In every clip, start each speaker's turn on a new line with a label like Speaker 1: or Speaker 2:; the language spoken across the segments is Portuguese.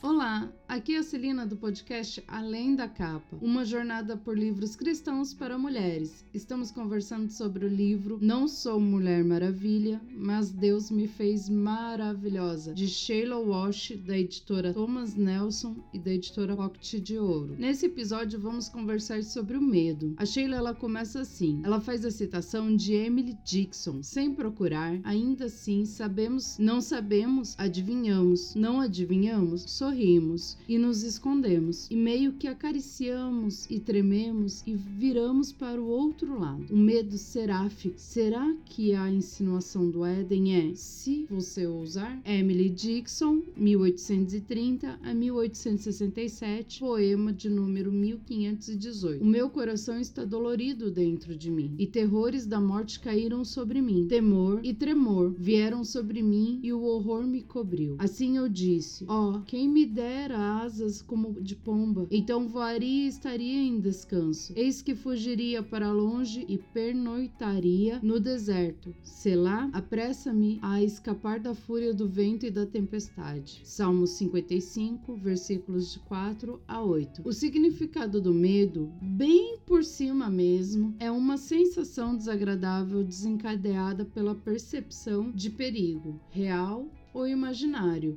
Speaker 1: Olá, aqui é a Celina do podcast Além da Capa, uma jornada por livros cristãos para mulheres. Estamos conversando sobre o livro Não Sou Mulher Maravilha, mas Deus me fez maravilhosa, de Sheila Walsh, da editora Thomas Nelson e da editora Pocket de Ouro. Nesse episódio vamos conversar sobre o medo. A Sheila ela começa assim. Ela faz a citação de Emily Dixon, sem procurar, ainda assim sabemos, não sabemos, adivinhamos, não adivinhamos, sorrimos e nos escondemos, e meio que acariciamos e trememos e viramos para o outro lado. O medo seráfico. Será que a insinuação do Éden é se você ousar? Emily Dixon, 1830 a 1867, poema de número 1518. O meu coração está dolorido dentro de mim, e terrores da morte caíram sobre mim. Temor e tremor vieram sobre mim e o horror me cobriu. Assim eu disse: Ó, oh, quem me dera asas como de pomba, então voaria e estaria em descanso. Eis que fugiria para longe e pernoitaria no deserto. Selá, apressa-me a escapar da fúria do vento e da tempestade. Salmos 55, versículos de 4 a 8. O significado do medo, bem por cima mesmo, é uma sensação desagradável desencadeada pela percepção de perigo, real ou imaginário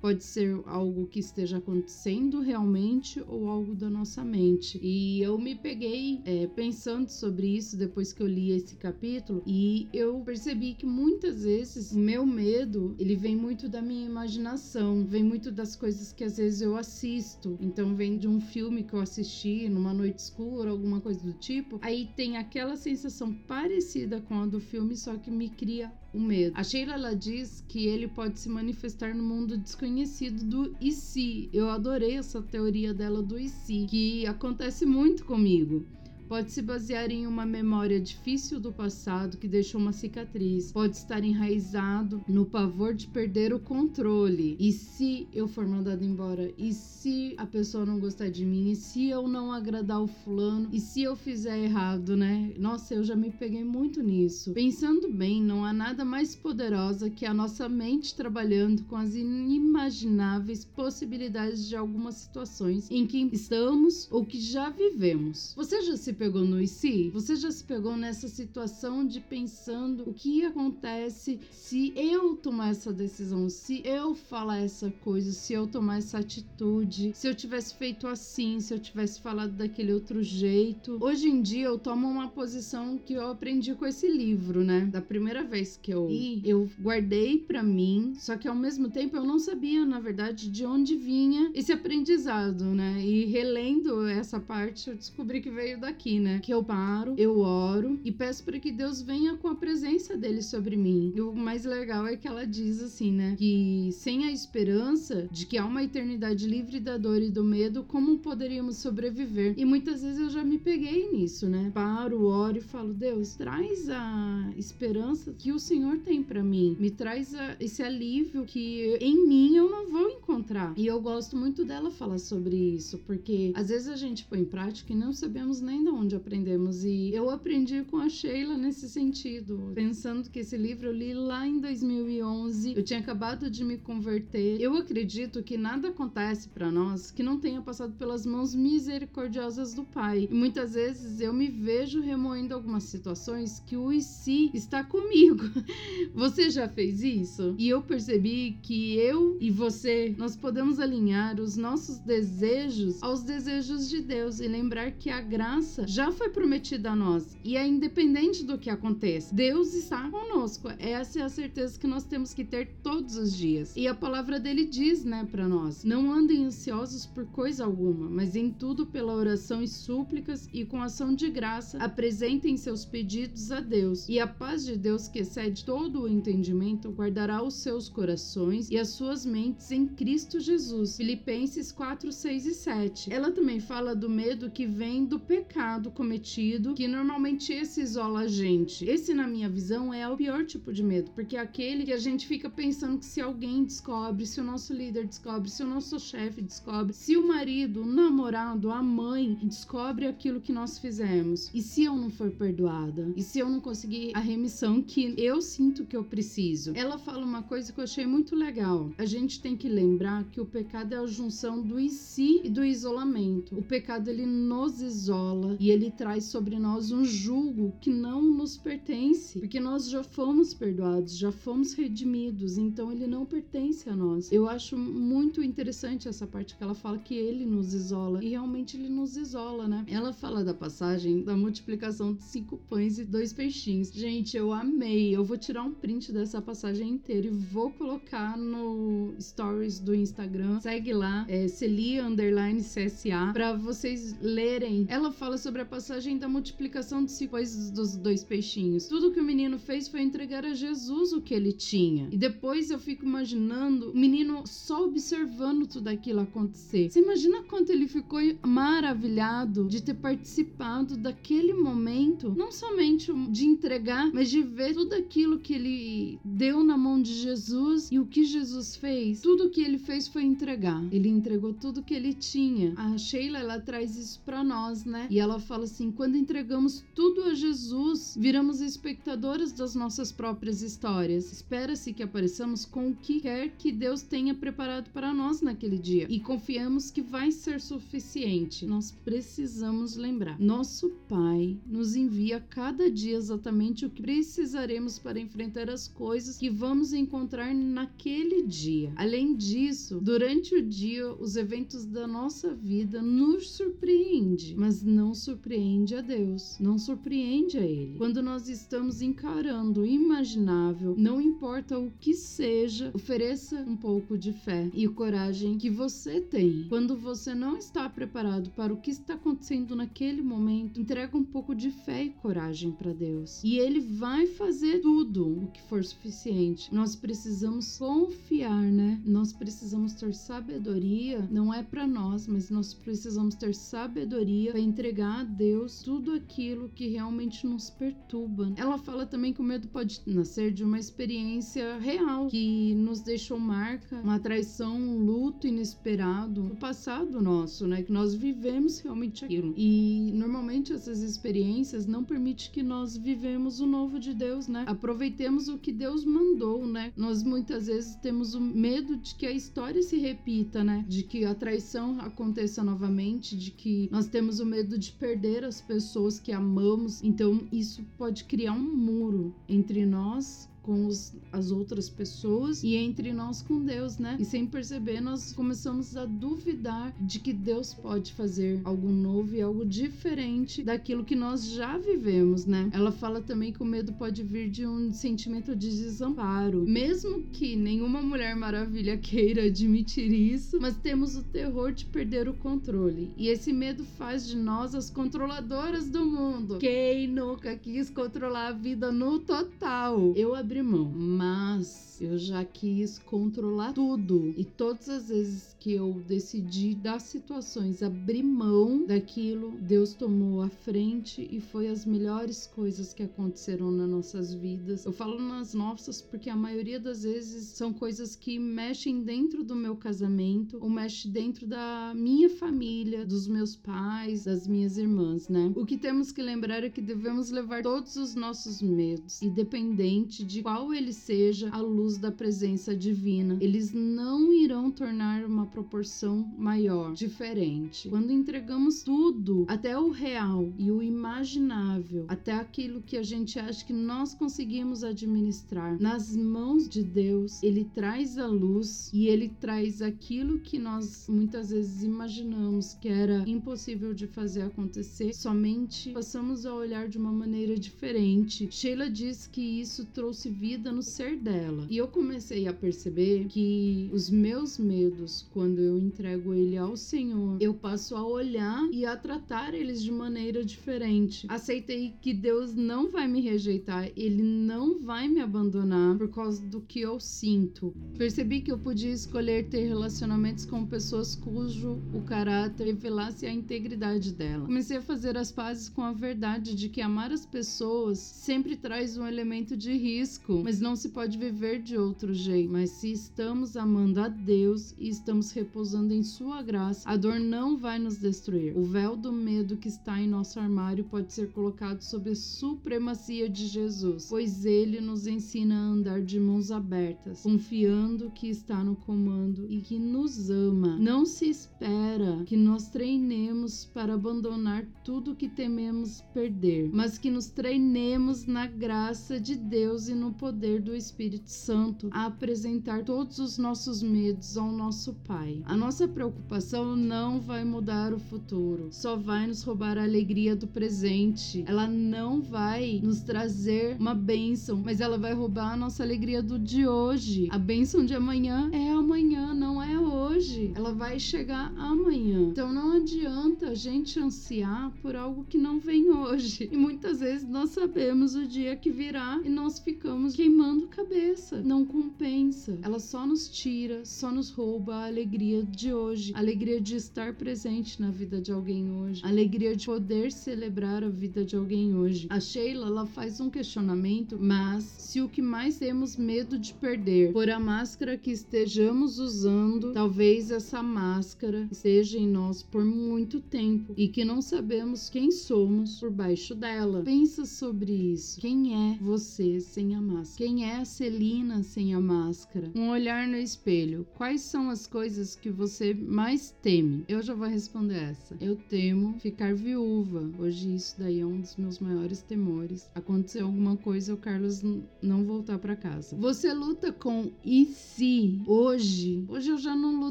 Speaker 1: Pode ser algo que esteja acontecendo realmente ou algo da nossa mente. E eu me peguei é, pensando sobre isso depois que eu li esse capítulo e eu percebi que muitas vezes o meu medo ele vem muito da minha imaginação, vem muito das coisas que às vezes eu assisto. Então vem de um filme que eu assisti numa noite escura, alguma coisa do tipo. Aí tem aquela sensação parecida com a do filme, só que me cria o medo. A Sheila ela diz que ele pode se manifestar no mundo desconhecido do e se. Eu adorei essa teoria dela do e se, que acontece muito comigo. Pode se basear em uma memória difícil do passado que deixou uma cicatriz. Pode estar enraizado no pavor de perder o controle. E se eu for mandado embora? E se a pessoa não gostar de mim? E se eu não agradar o fulano? E se eu fizer errado, né? Nossa, eu já me peguei muito nisso. Pensando bem, não há nada mais poderosa que a nossa mente trabalhando com as inimagináveis possibilidades de algumas situações em que estamos ou que já vivemos. Você já se pegou no e se? Você já se pegou nessa situação de pensando o que acontece se eu tomar essa decisão, se eu falar essa coisa, se eu tomar essa atitude, se eu tivesse feito assim, se eu tivesse falado daquele outro jeito. Hoje em dia eu tomo uma posição que eu aprendi com esse livro, né? Da primeira vez que eu li, eu guardei para mim, só que ao mesmo tempo eu não sabia, na verdade, de onde vinha esse aprendizado, né? E relendo essa parte, eu descobri que veio daqui aqui, né? Que eu paro, eu oro e peço para que Deus venha com a presença dele sobre mim. E o mais legal é que ela diz assim, né? Que sem a esperança de que há uma eternidade livre da dor e do medo, como poderíamos sobreviver? E muitas vezes eu já me peguei nisso, né? Paro, oro e falo: Deus, traz a esperança que o Senhor tem para mim. Me traz a, esse alívio que em mim eu não vou encontrar. E eu gosto muito dela falar sobre isso, porque às vezes a gente põe em prática e não sabemos nem de onde aprendemos. E eu aprendi com a Sheila nesse sentido, pensando que esse livro eu li lá em 2011. Eu tinha acabado de me converter. Eu acredito que nada acontece para nós que não tenha passado pelas mãos misericordiosas do Pai. E muitas vezes eu me vejo remoendo algumas situações que o IC está comigo. Você já fez isso? E eu percebi que eu e você, nós podemos alinhar os nossos desejos aos desejos de Deus e lembrar que a graça já foi prometida a nós e é independente do que aconteça. Deus está conosco. Essa é a certeza que nós temos que ter todos os dias. E a palavra dele diz, né, para nós: não andem ansiosos por coisa alguma, mas em tudo pela oração e súplicas e com ação de graça apresentem seus pedidos a Deus. E a paz de Deus que excede todo o entendimento guardará os seus corações e as suas mentes em Cristo Jesus. Filipenses 4, 6 e 7. Ela também fala do medo que vem do pecado pecado cometido, que normalmente esse isola a gente. Esse, na minha visão, é o pior tipo de medo, porque é aquele que a gente fica pensando que se alguém descobre, se o nosso líder descobre, se o nosso chefe descobre, se o marido, o namorado, a mãe descobre aquilo que nós fizemos, e se eu não for perdoada, e se eu não conseguir a remissão que eu sinto que eu preciso. Ela fala uma coisa que eu achei muito legal. A gente tem que lembrar lembrar que o pecado é a junção do e si e do isolamento. O pecado ele nos isola e ele traz sobre nós um julgo que não nos pertence, porque nós já fomos perdoados, já fomos redimidos, então ele não pertence a nós. Eu acho muito interessante essa parte que ela fala que ele nos isola e realmente ele nos isola, né? Ela fala da passagem da multiplicação de cinco pães e dois peixinhos. Gente, eu amei. Eu vou tirar um print dessa passagem inteira e vou colocar no stories do Instagram. Segue lá, é Celia underline CSA, pra vocês lerem. Ela fala sobre a passagem da multiplicação de pães dos dois peixinhos. Tudo que o menino fez foi entregar a Jesus o que ele tinha. E depois eu fico imaginando o menino só observando tudo aquilo acontecer. Você imagina quanto ele ficou maravilhado de ter participado daquele momento, não somente de entregar, mas de ver tudo aquilo que ele deu na mão de Jesus e o que Jesus fez. Tudo que ele fez foi entregar. Ele entregou tudo que ele tinha. A Sheila ela traz isso para nós, né? E ela fala assim: quando entregamos tudo a Jesus, viramos espectadores das nossas próprias histórias. Espera-se que apareçamos com o que quer que Deus tenha preparado para nós naquele dia e confiamos que vai ser suficiente. Nós precisamos lembrar: nosso Pai nos envia cada dia exatamente o que precisaremos para enfrentar as coisas que vamos encontrar naquele dia. Além disso, durante o dia, os eventos da nossa vida nos surpreendem, mas não surpreende a Deus, não surpreende a Ele. Quando nós estamos encarando o imaginável, não importa o que seja, ofereça um pouco de fé e coragem que você tem. Quando você não está preparado para o que está acontecendo naquele momento, entrega um pouco de fé e coragem para Deus. E Ele vai fazer tudo o que for suficiente. Nós precisamos confiar, né? Nós precisamos ter sabedoria, não é para nós, mas nós precisamos ter sabedoria para entregar a Deus tudo aquilo que realmente nos perturba. Ela fala também que o medo pode nascer de uma experiência real que nos deixou marca, uma traição, um luto inesperado no passado nosso, né? Que nós vivemos realmente aquilo. E normalmente essas experiências não permitem que nós vivemos o novo de Deus, né? Aproveitemos o que Deus mandou, né? Nós muitas vezes temos o medo de que a história se repita, né? De que a traição aconteça novamente, de que nós temos o medo de perder as pessoas que amamos. Então isso pode criar um muro entre nós com os, as outras pessoas e entre nós com Deus, né? E sem perceber, nós começamos a duvidar de que Deus pode fazer algo novo e algo diferente daquilo que nós já vivemos, né? Ela fala também que o medo pode vir de um sentimento de desamparo, mesmo que nenhuma mulher maravilha queira admitir isso, mas temos o terror de perder o controle. E esse medo faz de nós as controladoras do mundo. Quem nunca quis controlar a vida no total? Eu abrir mão, mas eu já quis controlar tudo. E todas as vezes que eu decidi das situações abrir mão daquilo, Deus tomou a frente e foi as melhores coisas que aconteceram nas nossas vidas. Eu falo nas nossas porque a maioria das vezes são coisas que mexem dentro do meu casamento ou mexe dentro da minha família, dos meus pais, das minhas irmãs, né? O que temos que lembrar é que devemos levar todos os nossos medos, independente de qual ele seja, à luz da presença divina. Eles não irão tornar uma proporção maior, diferente. Quando entregamos tudo, até o real e o imaginável, até aquilo que a gente acha que nós conseguimos administrar, nas mãos de Deus, ele traz a luz e ele traz aquilo que nós muitas vezes imaginamos que era impossível de fazer acontecer, somente passamos a olhar de uma maneira diferente. Sheila diz que isso trouxe vida no ser dela. E eu comecei a perceber que os meus medos, quando eu entrego ele ao Senhor, eu passo a olhar e a tratar eles de maneira diferente. Aceitei que Deus não vai me rejeitar, ele não vai me abandonar por causa do que eu sinto. Percebi que eu podia escolher ter relacionamentos com pessoas cujo o caráter revelasse a integridade dela. Comecei a fazer as pazes com a verdade de que amar as pessoas sempre traz um elemento de risco risco, mas não se pode viver de outro jeito. Mas se estamos amando a Deus e estamos repousando em Sua graça, a dor não vai nos destruir. O véu do medo que está em nosso armário pode ser colocado sob a supremacia de Jesus, pois ele nos ensina a andar de mãos abertas, confiando que está no comando e que nos ama. Não se espera que nós treinemos para abandonar tudo que tememos perder, mas que nos treinemos na graça de Deus e no poder do Espírito Santo a apresentar todos os nossos medos ao nosso Pai. A nossa preocupação não vai mudar o futuro, só vai nos roubar a alegria do presente. Ela não vai nos trazer uma bênção, mas ela vai roubar a nossa alegria do de hoje. A bênção de amanhã é amanhã, não é hoje. Ela vai chegar amanhã. Então não adianta a gente ansiar por algo que não vem hoje. E muitas vezes nós sabemos o dia que virá e nós ficamos queimando cabeça. Não compensa. Ela só nos tira, só nos rouba a alegria de hoje, a alegria de estar presente na vida de alguém hoje, a alegria de poder celebrar a vida de alguém hoje. A Sheila, ela faz um questionamento, mas se o que mais temos medo de perder for a máscara que estejamos usando, talvez essa máscara esteja em nós por muito tempo e que não sabemos quem somos por baixo dela. Pensa sobre isso. Quem é você sem a máscara? Quem é a Celina sem a máscara? Um olhar no espelho. Quais são as coisas que você mais teme? Eu já vou responder essa. Eu temo ficar viúva. Hoje isso daí é um dos meus maiores temores. Acontecer alguma coisa, o Carlos não voltar para casa. Você luta com e se hoje? Hoje eu já não luto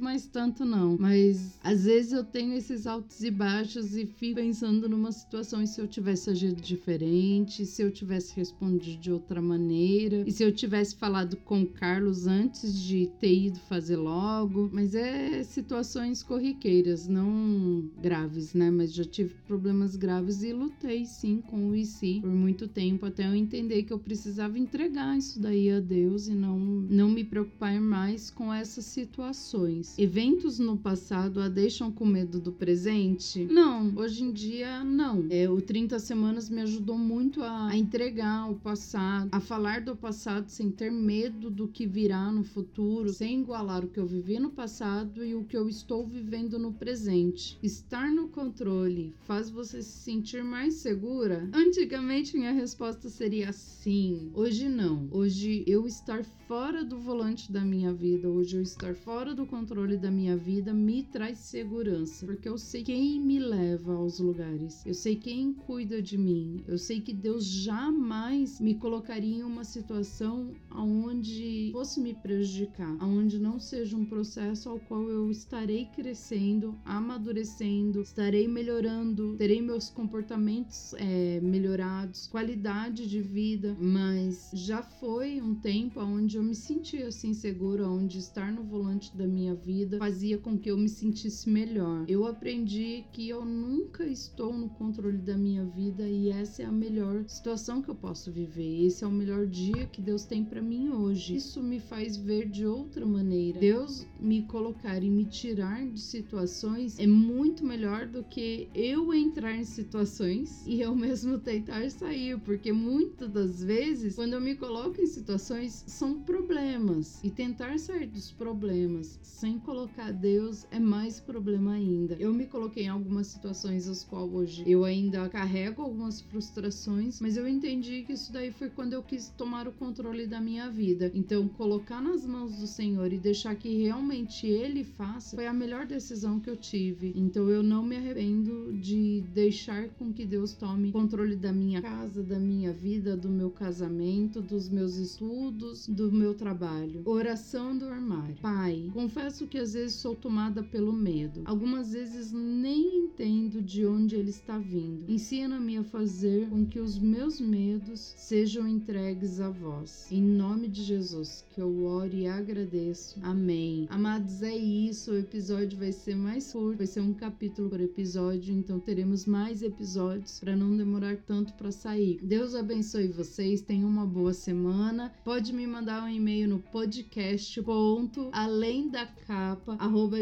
Speaker 1: mais tanto não, mas às vezes eu tenho esses altos e baixos e fico pensando numa situação e se eu tivesse agido diferente, se eu tivesse respondido de outra maneira, e se eu tivesse falado com o Carlos antes de ter ido fazer logo, mas é situações corriqueiras, não graves, né? Mas já tive problemas graves e lutei sim com o IC por muito tempo até eu entender que eu precisava entregar isso daí a Deus e não não me preocupar mais com essas situações. Eventos no passado a deixam com medo do presente? Não, hoje em dia não. É, o 30 semanas me ajudou muito a, a entregar o passado, a falar do passado sem ter medo do que virá no futuro, sem igualar o que eu vivi no passado e o que eu estou vivendo no presente. Estar no controle faz você se sentir mais segura? Antigamente minha resposta seria sim. Hoje não. Hoje eu estar fora do volante da minha vida, hoje eu estar fora do controle da minha vida me traz segurança, porque eu sei quem me leva aos lugares. Eu sei quem cuida de mim. Eu sei que Deus jamais me colocaria em uma situação aonde fosse me prejudicar, aonde não seja um processo ao qual eu estarei crescendo, amadurecendo, estarei melhorando, terei meus comportamentos é, melhorados, qualidade de vida, mas já foi um tempo onde eu me sentia assim segura, onde estar no volante da minha vida fazia com que eu me sentisse melhor. Eu aprendi que eu nunca estou no controle da minha vida e essa é a melhor situação que eu posso viver. Esse é o melhor dia que Deus tem para mim hoje. Isso me faz ver de outra maneira. Deus me colocar e me tirar de situações é muito melhor do que eu entrar em situações e eu mesmo tentar sair, porque muitas das vezes quando eu me coloco em situações são problemas e tentar sair dos problemas sem colocar Deus é mais problema ainda. Eu me coloquei em algumas situações as quais hoje eu ainda carrego algumas frustrações, mas eu entendi que isso daí foi quando eu quis tomar o controle da minha vida. Então, colocar nas mãos do Senhor e deixar que realmente Ele faça foi a melhor decisão que eu tive. Então, eu não me arrependo de deixar com que Deus tome controle da minha casa, da minha vida, do meu casamento, dos meus estudos, do meu trabalho. Oração do armário. Pai, confesso que às vezes sou tomada pelo medo. Algumas vezes nem entendo de onde ele está vindo. Ensina-me a fazer com que os meus medos sejam entregues a vós. Em nome de Jesus, que eu oro e agradeço. Amém. Amados, é isso. O episódio vai ser mais curto, vai ser um capítulo por episódio, então teremos mais episódios para não demorar tanto para sair. Deus abençoe vocês, tenham uma boa semana. Pode me mandar um e-mail no podcast ponto além da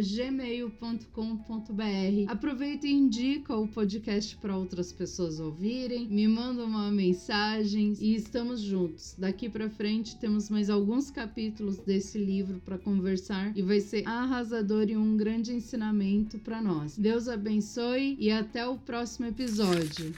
Speaker 1: gmail.com.br. Aproveita e indica o podcast para outras pessoas ouvirem. Me manda uma mensagem e estamos juntos. Daqui para frente temos mais alguns capítulos desse livro para conversar e vai ser arrasador e um grande ensinamento para nós. Deus abençoe e até o próximo episódio.